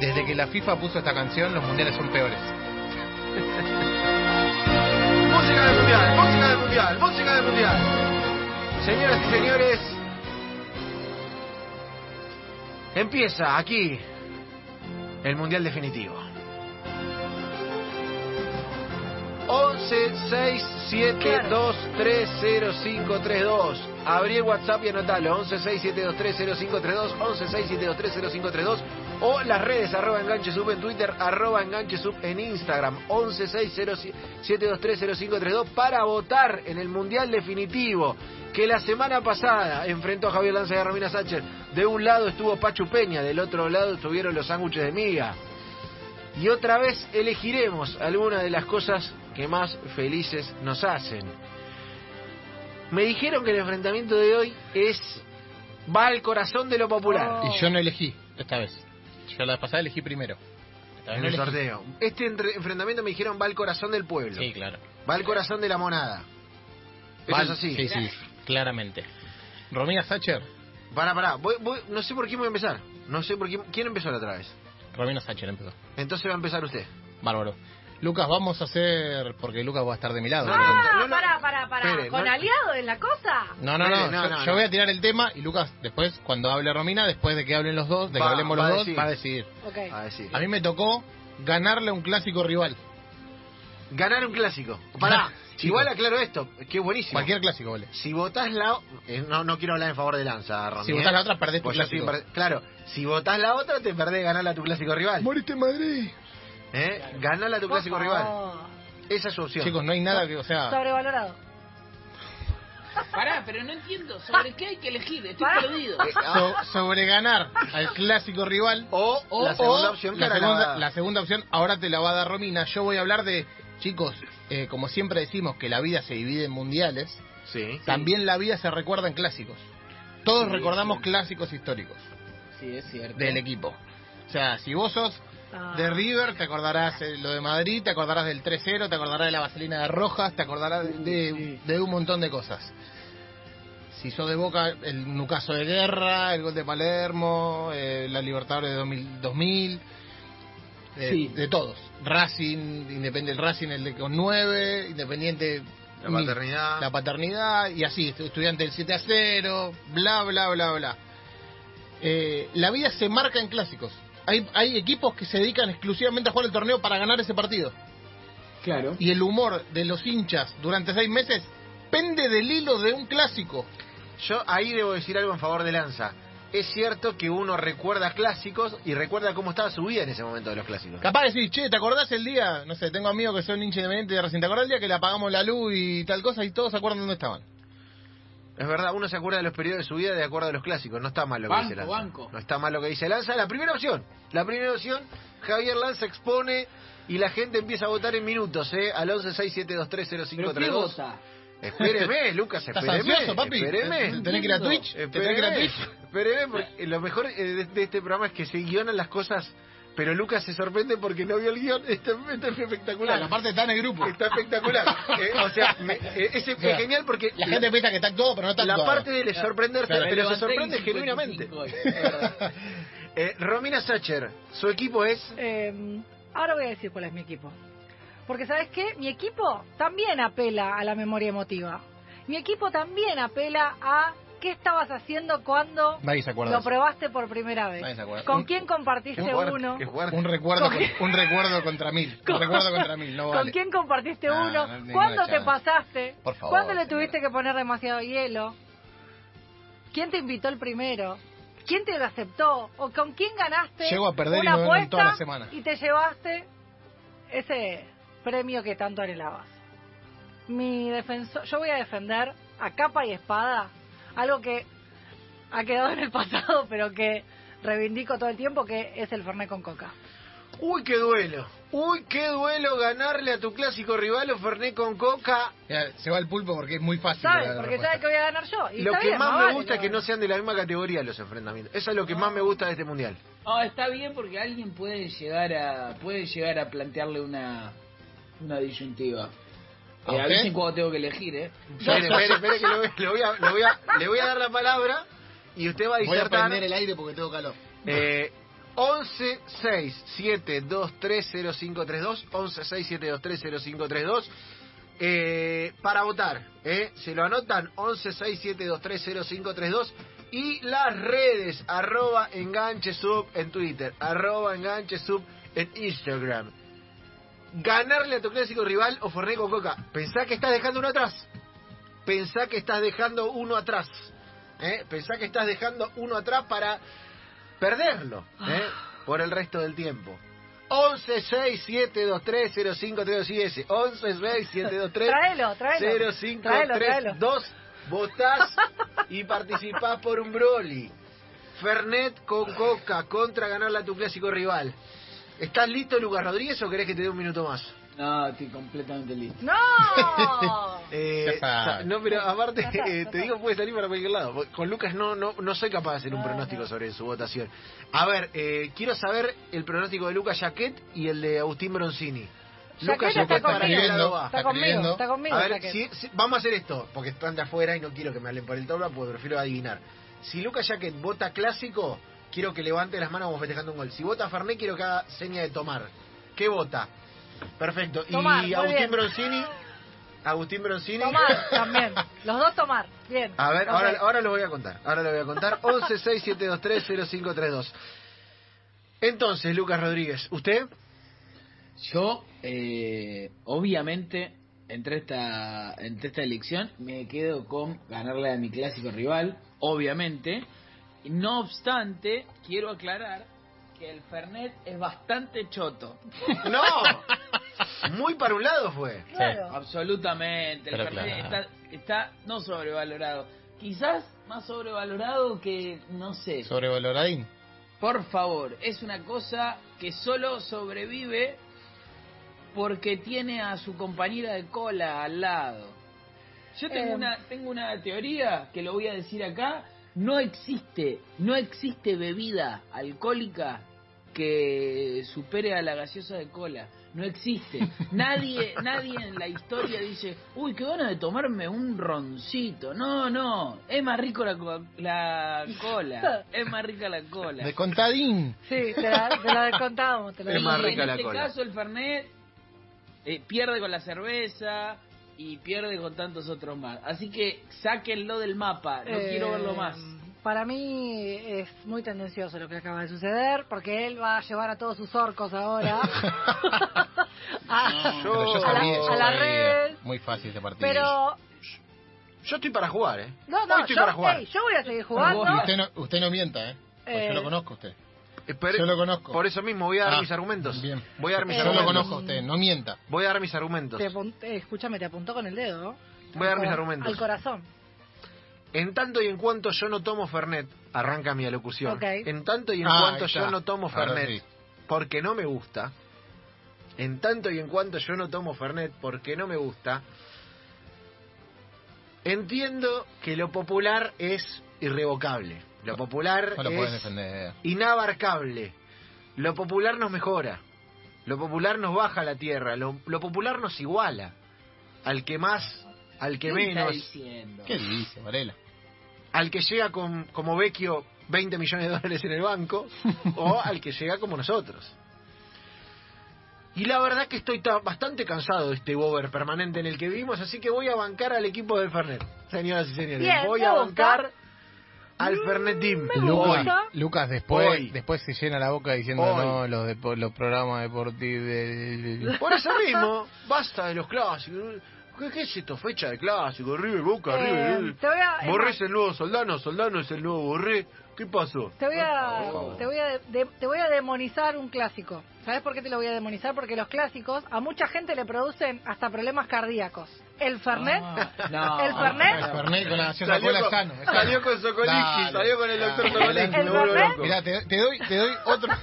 Desde que la FIFA puso esta canción, los mundiales son peores. Música del mundial, música del mundial, música del mundial. Señoras y señores, empieza aquí el mundial definitivo. 11 6 7 2 3 0 5 3 2 Abrí el WhatsApp y anotalo 11 6 7 2 3 0 5 3 2 11 6 7 2 3 0 5 3 2 o las redes arroba enganche sub en Twitter arroba enganche sub en Instagram 11 6 0 7 2 3 0 5 3 2 para votar en el mundial definitivo que la semana pasada enfrentó a Javier Lanza y a Romina Sánchez. De un lado estuvo Pachu Peña del otro lado estuvieron los sándwiches de miga y otra vez elegiremos algunas de las cosas que más felices nos hacen. Me dijeron que el enfrentamiento de hoy es va al corazón de lo popular Oh. Y yo no elegí esta vez. Yo la pasada elegí primero. Esta vez en no el elegí. sorteo. Este entre- enfrentamiento me dijeron va al corazón del pueblo, Sí, claro. va al corazón de la monada. Eso es así. Sí, sí, claramente. Romina Sacher. Pará, pará, voy- voy- no sé por quién voy a empezar. No sé por quién. ¿Quién empezó la otra vez? Romina Sacher empezó. Entonces va a empezar usted. Bárbaro. Lucas, vamos a hacer. Porque Lucas va a estar de mi lado. No. Ah, no, no. pará, pará, pará. Espere, ¿Con no- aliado en la cosa? No, no, no. no, yo, no, yo no. voy a tirar el tema y Lucas, después, cuando hable Romina, después de que hablen los dos, de que Va- hablemos va los dos, va a decidir. Ok. A decir. A mí me tocó ganarle a un clásico rival. Ganar un clásico. Pará, Igual aclaro esto, que es buenísimo. Cualquier clásico, vale. Si votás la... eh, no, no quiero hablar en favor de Lanza. Si ¿eh? votás la otra, perdés tu Pues clásico. per- Claro, si votás la otra, te perdés ganarle a tu clásico rival. Moriste Madrid. ¿Eh? Ganarle a tu clásico rival. Esa es su opción. Chicos, no hay nada que, o sea, Sobrevalorado. Pará, pero no entiendo. ¿Sobre qué hay que elegir? Estoy Pará. perdido. Eh, ah, so- sobre ganar al clásico rival. o, o- la segunda o opción que la ahora segunda, la- la segunda opción ahora te la va a dar Romina. Yo voy a hablar de, chicos, eh, como siempre decimos que la vida se divide en mundiales, Sí. también la vida se recuerda en clásicos. Todos Sí, recordamos clásicos históricos Sí, es cierto. del equipo. O sea, si vos sos Ah. de River, te acordarás eh, lo de Madrid, te acordarás del 3-0, te acordarás de la vaselina de Rojas, te acordarás de, de- de un montón de cosas. Si sos de Boca, el Nucaso de Guerra, el gol de Palermo, eh, la Libertadores de 2000, 2000 Sí. de todos. Racing, Independiente Racing, el de con 9, Independiente La paternidad. la paternidad y así, estu- estudiante del 7 a 0, bla, bla, bla, bla. Eh, la vida se marca en clásicos. Hay, hay equipos que se dedican exclusivamente a jugar el torneo para ganar ese partido. Claro. Y el humor de los hinchas durante seis meses pende del hilo de un clásico. Yo ahí debo decir algo en favor de Lanza. Es cierto que uno recuerda clásicos y recuerda cómo estaba su vida en ese momento de los clásicos. Capaz de decir, che, ¿te acordás el día? No sé, tengo amigos que son hinchas independientes de Racing. ¿Te acordás el día que le apagamos la luz y tal cosa? Y todos se acuerdan dónde estaban. Es verdad, uno se acuerda de los periodos de su vida de acuerdo a los clásicos. No está mal lo que Banco, dice Lanza. banco. No está mal lo que dice Lanza. La primera opción. La primera opción, Javier Lanza expone y la gente empieza a votar en minutos, ¿eh? Al 11 6 7 2 3 0 5 ¿Pero 3 qué 2. Espéreme, Lucas, ¿Estás espéreme. ansioso, papi? Espéreme. ¿Tenés que ir a Twitch? ¿Te tenés que ir a Espéreme, Twitch? espéreme, porque lo mejor eh, de, de este programa es que se guionan las cosas, pero Lucas se sorprende porque no vio el guion. Esto, esto es espectacular. Claro, aparte está en el grupo. Está espectacular. Eh, o sea, me- eh, es, genial porque La gente piensa que está actuado, pero no está la actuado. parte de sorprenderse, Claro. Pero se sorprende genuinamente. 55 hoy, es verdad. Eh, Romina Sacher, su equipo es... Eh, ahora voy a decir cuál es mi equipo. Porque, ¿sabes qué? Mi equipo también apela a la memoria emotiva. Mi equipo también apela a qué estabas haciendo cuando lo probaste por primera vez. ¿Con Un- quién compartiste Qué fuerte, uno? qué fuerte. Un recuerdo, ¿Con con- un recuerdo contra mil. Un recuerdo contra mil, no ¿Con vale. quién compartiste No, uno? no ¿Cuándo te pasaste? Por favor, ¿Cuándo le señora. tuviste que poner demasiado hielo? ¿Quién te invitó el primero? ¿Quién te lo aceptó? ¿O con quién ganaste Llego a perder y una duelen apuesta toda la semana. y te llevaste ese premio que tanto anhelabas? Mi defensor, yo voy a defender a capa y espada algo que ha quedado en el pasado, pero que reivindico todo el tiempo, que es el Fernet con Coca. Uy, qué duelo. Uy, qué duelo ganarle a tu clásico rival o Fernet con Coca. Mira, se va el pulpo porque es muy fácil. ¿Sabes? la Porque sabe que voy a ganar yo. Y Lo que bien, más me vale, gusta es que no sean de la misma categoría los enfrentamientos. Eso es lo que más me gusta de este mundial. No, está bien porque alguien puede llegar a puede llegar a plantearle una una disyuntiva. ¿A Eh, avisen cuando tengo que elegir, ¿eh? Espere, espere, espere, que le voy, a, le voy a- le voy a dar la palabra y usted va a Voy a disertar. prender el aire porque tengo calor. Eh, 11 6 7 2 3 0 5 3 2 11 6 7 2 3 0 5 3 2 eh, para votar, ¿eh? Se lo anotan 11 6 7 2 3 0 5 3 2 y las redes arroba enganche sub en Twitter, arroba enganche sub en Instagram. Ganarle a tu clásico rival o Fernet con Coca. Pensá que estás dejando uno atrás. Pensá que estás dejando uno atrás. ¿eh? Pensá que estás dejando uno atrás para perderlo ¿eh? por el resto del tiempo. 11 6 7 2 3 0 5 3 2 y ese 11 6 7 2 3 Tráelo, tráelo. 0 5 Tráelo, 3 tráelo. 2 votás y participás por un Broly. Fernet con Coca contra ganarle a tu clásico rival. ¿Estás listo, Lucas Rodríguez, o querés que te dé un minuto más? No, estoy completamente listo. ¡No! Eh, no, pero aparte, eh, te digo, puede salir para cualquier lado. Con Lucas no, no, no soy capaz de hacer un pronóstico sobre su votación. A ver, eh, quiero saber el pronóstico de Lucas Jaquet y el de Agustín Broncini. Jaquet está ¿para conmigo. qué lado va? Está Está conmigo, está conmigo. A ver, si- vamos a hacer esto, porque están de afuera y no quiero que me hablen por el tabla, porque prefiero adivinar. Si Lucas Jaquet vota clásico, quiero que levante las manos como festejando un gol. Si vota Fernet, quiero que haga seña de tomar. ¿Qué vota? Perfecto. Tomar, y Agustín bien. Broncini. Agustín Broncini. Tomar también. Los dos tomar. Bien. A ver, ahora, ahora lo voy a contar. Ahora lo voy a contar. 11 6 7 2 3 0 5 3 2. Entonces, Lucas Rodríguez, ¿usted? Yo, eh, obviamente, entre esta, entre esta elección me quedo con ganarle a mi clásico rival, obviamente. No obstante, quiero aclarar que el Fernet es bastante choto. No. Muy para un lado fue. Claro. Absolutamente. El Pero Fernet claro. está, está no sobrevalorado. Quizás más sobrevalorado que, no sé, Sobrevaloradín. Por favor, es una cosa que solo sobrevive porque tiene a su compañera de cola al lado. Yo tengo Eh. una tengo una teoría que lo voy a decir acá, no existe, no existe bebida alcohólica que supere a la gaseosa de cola. No existe. Nadie, nadie en la historia dice, uy, qué ganas de tomarme un roncito. No, no, es más rico la, co- la cola. Es más rica la cola. De contadín. Sí, te la, te la descontamos. Te la Es más rica en la este cola. caso el Fernet eh, pierde con la cerveza y pierde con tantos otros más. Así que sáquenlo del mapa, no Eh, quiero verlo más. Para mí es muy tendencioso lo que acaba de suceder, porque él va a llevar a todos sus orcos ahora a, Yo- a la, sabía, a la red. Muy fácil este partido. Pero Yo estoy para jugar, ¿eh? no, Hoy no, estoy yo, para jugar. yo voy a seguir jugando. usted no, usted no mienta, ¿eh? Pues Eh, yo lo conozco a usted. Eh, pero- Yo lo conozco. Por eso mismo voy a dar Ah, mis argumentos. Bien. Voy a dar mis Eh, Yo lo conozco a usted, no mienta. Voy a dar mis argumentos. Te apun- eh, escúchame, te apuntó con el dedo. Voy a dar Al mis argumentos. Al corazón. En tanto y en cuanto yo no tomo Fernet, arranca mi alocución. En tanto y en Ah, cuanto yo no tomo Fernet, sí. porque no me gusta. En tanto y en cuanto yo no tomo Fernet, porque no me gusta. Entiendo que lo popular es irrevocable. Lo popular No lo es defender. inabarcable. Lo popular nos mejora. Lo popular nos baja a la tierra. Lo, lo popular nos iguala. Al que más, al que ¿Qué está menos, diciendo? ¿Qué dice, Varela? al que llega con, como Vecchio 20 millones de dólares en el banco o al que llega como nosotros. Y la verdad que estoy ta- bastante cansado de este over permanente en el que vivimos, así que voy a bancar al equipo del Fernet, señoras y señores. Bien, voy a bancar al Fernet Team. me Hoy. gusta. Lucas después Hoy. después se llena la boca diciendo Hoy. no los depo- los programas deportivos de- Por eso mismo, basta de los clásicos. ¿Qué, qué es esto? Fecha de clásico, River, Boca, Eh, River. a- Borré es el nuevo Soldano, Soldano es el nuevo Borré. ¿Qué pasó? Te voy a, te voy a, de- te voy a demonizar un clásico. ¿Sabes por qué te lo voy a demonizar? Porque los clásicos a mucha gente le producen hasta problemas cardíacos. El Fernet, Ah, no. el Fernet, El Fernet con la gaseosa Salió es con- sano. es salió con salió el doctor me vuelvo loco. Mirá, te, te doy, te doy otro.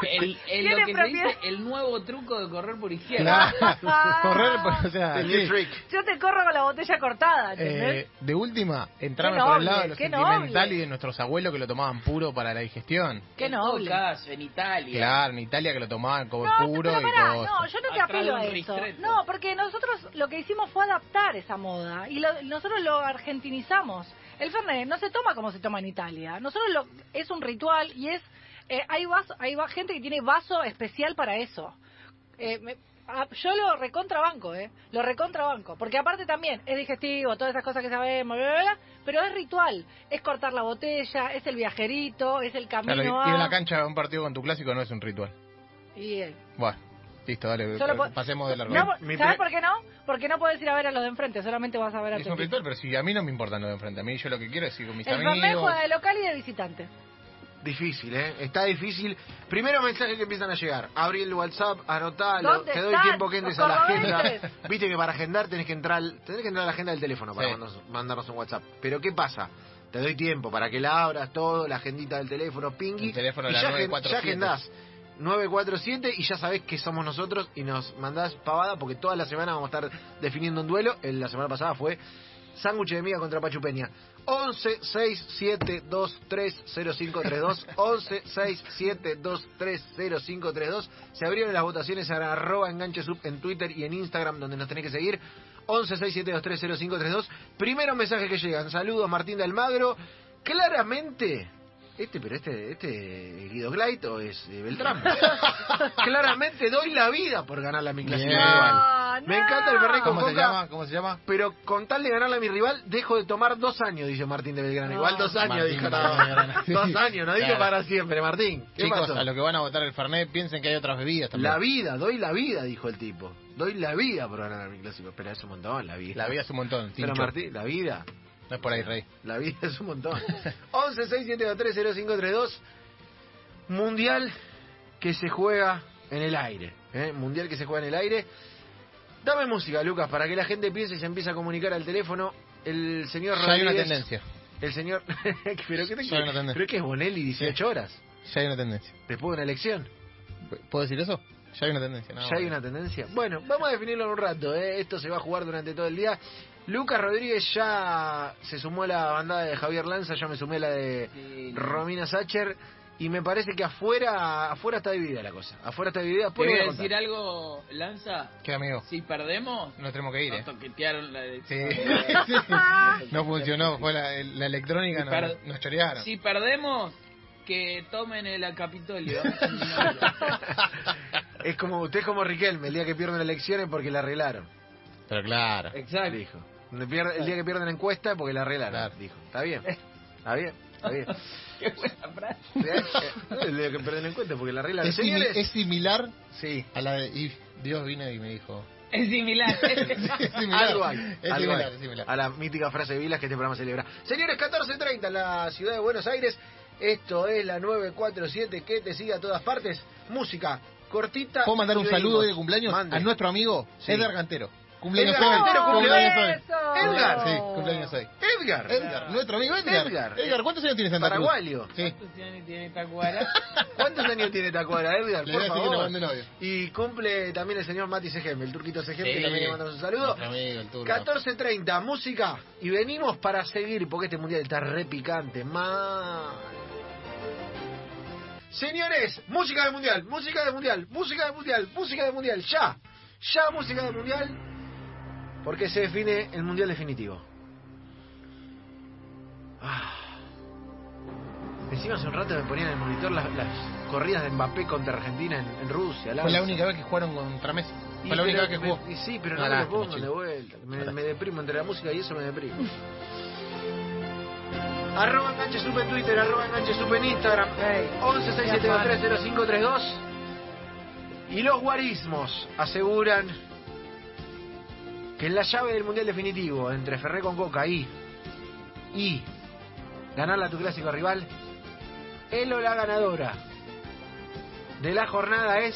El, el- Tiene lo que se propiedad- dice el nuevo truco de correr por izquierda. Claro. Correr, por- o sea, El sí. new trick. yo te corro con la botella cortada, ¿entendés? Eh, de última, entrame por el lado de lo qué sentimental noble. y de nuestros abuelos que lo tomaban puro para la digestión. Qué en noble. todo caso, en Italia. Claro, en Italia que lo tomaban como No, puro pero y pará, todo. no, yo no te apelo a eso. ristretto. No, porque nosotros lo que hicimos fue adaptar esa moda y lo- nosotros lo argentinizamos. El Fernet no se toma como se toma en Italia. Nosotros lo, es un ritual y es Eh, hay vaso, hay va- gente que tiene vaso especial para eso. Eh, me- yo lo recontrabanco, ¿eh? Lo recontrabanco. Porque aparte también es digestivo, todas esas cosas que sabemos, bla, bla, bla, pero es ritual. Es cortar la botella, es el viajerito, es el camino Claro, ir a la cancha a un partido con tu clásico no es un ritual. Y, eh, Bueno, listo, dale, Solo po- pasemos de largo. no, ¿Sabes por qué no? Porque no puedes ir a ver a los de enfrente, solamente vas a ver a Es tu un ritual, pero si a mí no me importan los de enfrente. A mí yo lo que quiero es ir con mis El amigos. juega de local y de visitante. Difícil, ¿eh? Está difícil. Primero mensajes que empiezan a llegar. Abrí el WhatsApp, anotalo. ¿Dónde Te doy están tiempo que entres a la agenda. Viste que para agendar tenés que entrar, tenés que entrar a la agenda del teléfono para Sí. mandarnos, mandarnos un WhatsApp. Pero ¿qué pasa? Te doy tiempo para que la abras todo, la agendita del teléfono, pingui. El teléfono y la ya, agen- 947. ya agendás 947 y ya sabés que somos nosotros y nos mandás pavada porque toda la semana vamos a estar definiendo un duelo. El- La semana pasada fue sándwich de miga contra Pachu Peña. 11 6 7 2 3 0 5 3 2 11 6 7 2 3 0 5 3 2 Se abrieron las votaciones a arroba enganche sub en Twitter y en Instagram donde nos tenés que seguir 11 6 7 2 3 0 5 3 2 Primero mensaje que llegan. Saludos Martín del Magro. Claramente este, pero este, este Guido Gleit o es eh, Beltrán. Claramente doy la vida por ganarle a mi clásico Bien. rival. No, Me encanta el con ¿Cómo se coca, llama? ¿Cómo se llama? pero con tal de ganarle a mi rival, dejo de tomar dos años, dice Martín de Belgrano. No. Igual dos años, Martín dijo. no. Belgrano. Sí. Dos años, no dije Claro. para siempre, Martín. ¿Qué Chicos, pasó? a lo que van a votar el Fernet, piensen que hay otras bebidas también. La vida, doy la vida, dijo el tipo. Doy la vida por ganar a mi clásico. Pero es un montón, la vida. La vida es un montón, Pero Tincho. Martín, la vida. No es por ahí, Rey. La vida es un montón. 11 6 7 2 3 0 5 3 2 Mundial que se juega en el aire. ¿eh? Mundial que se juega en el aire. Dame música, Lucas, para que la gente piense y se empiece a comunicar al teléfono. El señor Ya hay una Rodríguez- tendencia. El señor. ¿Pero qué te Ya hay una tendencia. ¿Pero qué es Bonelli 18 horas? Ya hay una tendencia. Después de una elección. ¿Puedo decir eso? Ya hay una tendencia. no, ¿Ya hay una tendencia? Bueno, vamos a definirlo en un rato. ¿eh? Esto se va a jugar durante todo el día. Lucas Rodríguez ya se sumó a la bandada de Javier Lanza, ya me sumé a la de Sí. Romina Sacher. Y me parece que afuera afuera está dividida la cosa. Afuera está dividida. Te voy a decir algo, Lanza. ¿Qué amigo? Si perdemos, No tenemos que ir, nos ¿eh? toquetearon la Sí. elección. no funcionó, fue la, la electrónica, nos, nos chorearon. Si perdemos, que tomen el Capitolio. Es como usted es como Riquelme, el día que pierden elecciones porque la arreglaron. Pero claro. Exacto. Dijo. El día que pierden la encuesta porque la arreglaron. Claro. Dijo. Está bien. Está bien. Está bien. Qué buena frase. el día que pierden la encuesta porque la arreglaron. Es, simi- Señores. es similar Sí. a la de... Y Dios vino y me dijo... Es similar. es similar. Algo hay. Es algo similar, hay. es similar. A la mítica frase de Vilas que este programa celebra. Señores, 14.30 en la ciudad de Buenos Aires. Esto es la 947 que te sigue a todas partes. Música cortita. ¿Puedo mandar un saludo de cumpleaños Mande. a nuestro amigo Sí. Edgar Cantero? Cumpleaños Edgar hoy. Cantero, cumpleaños hoy. Edgar. Sí, cumpleaños hoy. Edgar. Edgar, nuestro amigo Edgar. Edgar. Edgar, ¿cuántos años tiene Santa Cruz? Paraguayo. Sí. ¿Cuántos años tiene Tacuara? ¿Cuántos años tiene Tacuara, Edgar? Le Por voy a que favor. mande novio. Y cumple también el señor Mati Segem, el turquito Segem, que Sí. también le mandamos un saludo. Amigo, el turco. 14.30, música. Y venimos para seguir, porque este mundial está re picante. Mal. Señores, música del mundial, música del mundial, música del mundial, música del mundial, ya. Ya música del mundial. Porque se define el mundial definitivo. Ah. Encima hace un rato me ponían en el monitor las, las corridas de Mbappé contra Argentina en, en Rusia. Fue la única vez que jugaron contra Messi. Y Fue la única vez que jugó. me- y sí, pero no Una me lo pongan de vuelta. Me deprimo entre la música y eso me deprimo. arroba enganche supe en Twitter, arroba enganche supe en Instagram. Ey, 1167230532 Y los guarismos aseguran que en la llave del mundial definitivo entre Ferré con Coca y, y ganarle a tu clásico rival, él o la ganadora de la jornada es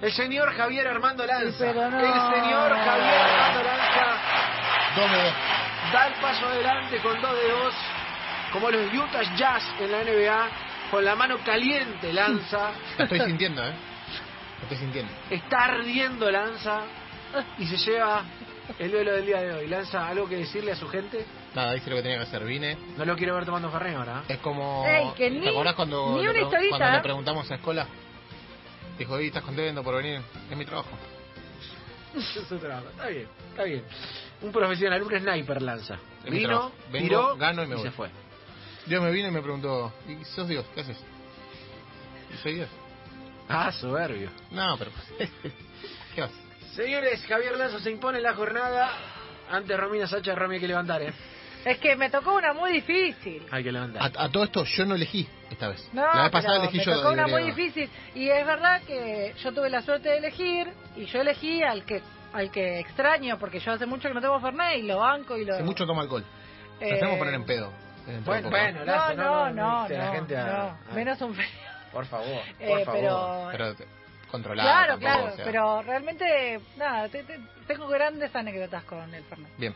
el señor Javier Armando Lanza. Sí, pero no. El señor Javier Armando Lanza Dos de dos. da el paso adelante con dos de dos, como los Utah Jazz en la NBA, con la mano caliente Lanza, Lo estoy sintiendo, ¿eh? Lo estoy sintiendo. está ardiendo Lanza y se lleva el duelo del día de hoy. Lanza, ¿algo que decirle a su gente? Nada, hice lo que tenía que hacer. Vine. No lo quiero ver tomando Ferré ahora. ¿eh? Es como. Ey, que ni- ¿Te acordás cuando, ni le, una historita, cuando le preguntamos a Escola? Dijo, "Ey, ¿estás contento por venir? Es mi trabajo. Es su trabajo. Está bien, está bien. Un profesional, un sniper Lanza. Es Vino. Vengo, tiró gano y me voy. se fue. Dios me vino y me preguntó, ¿y sos Dios? ¿Qué haces? Y soy Dios. Ah, soberbio. No, pero... ¿Qué vas? Señores, Javier Lazo se impone la jornada. Antes Romina Sacha, Romy hay que levantar, ¿eh? Es que me tocó una muy difícil. Hay que levantar. A, a todo esto yo no elegí esta vez. No, la vez pasada pero elegí me yo. tocó una muy difícil. Y es verdad que yo tuve la suerte de elegir y yo elegí al que al que extraño porque yo hace mucho que no tengo Fernet y lo banco y lo... Hace mucho toma alcohol. Nos Eh, tenemos que poner en pedo. Bueno, bueno, No, no, no, no, gente a- no. a- Menos un frío. Por favor, por Eh, favor. pero... Controlado. Claro, tampoco, claro, o sea. pero realmente, nada, te- te- tengo grandes anécdotas con el Fernet. Bien.